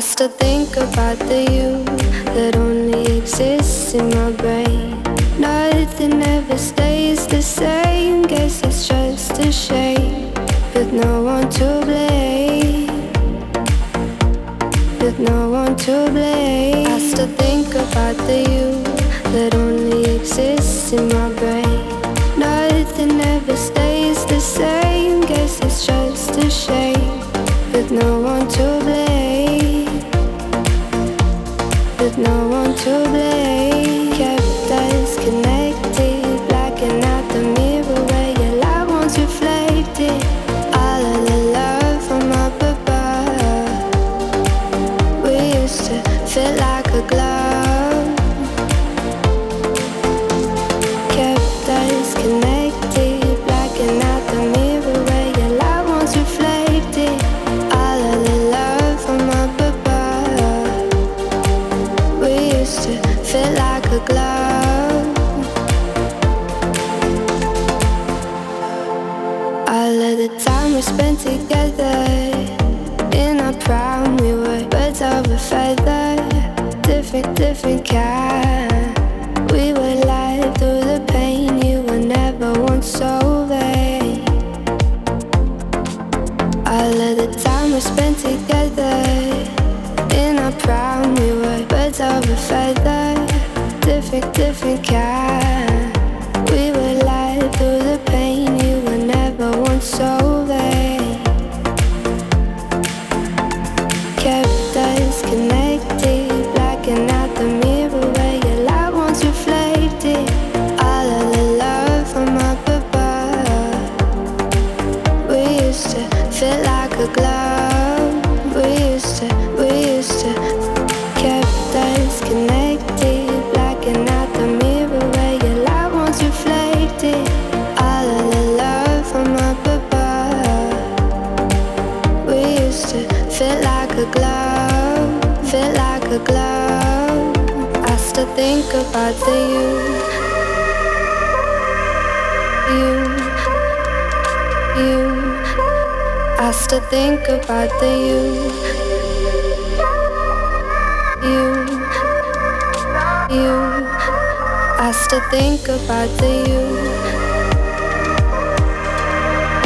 still think about the you that only exists in my brain. Nothing ever stays the same. Guess it's just a shame, with no one to blame. With no one to blame. I still think about the you that only exists in my brain. Nothing ever stays the same. Guess it's just a shame, with no one to one to blame. Different kind. We were light through the pain. You were never once so vain. All of the time we spent together in our prime, we were birds of a feather, think about the you, you, I still think about the you, I still think about the you,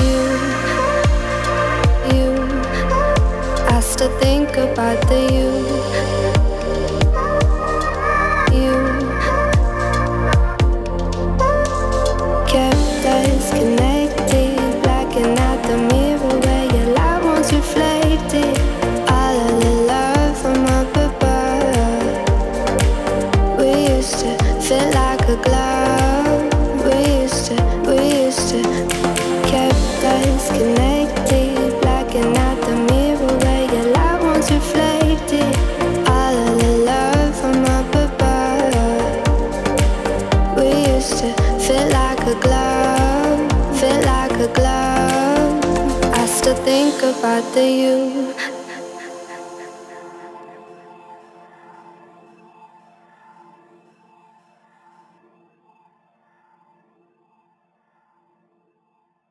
you, you. I still think about the you, I think about the you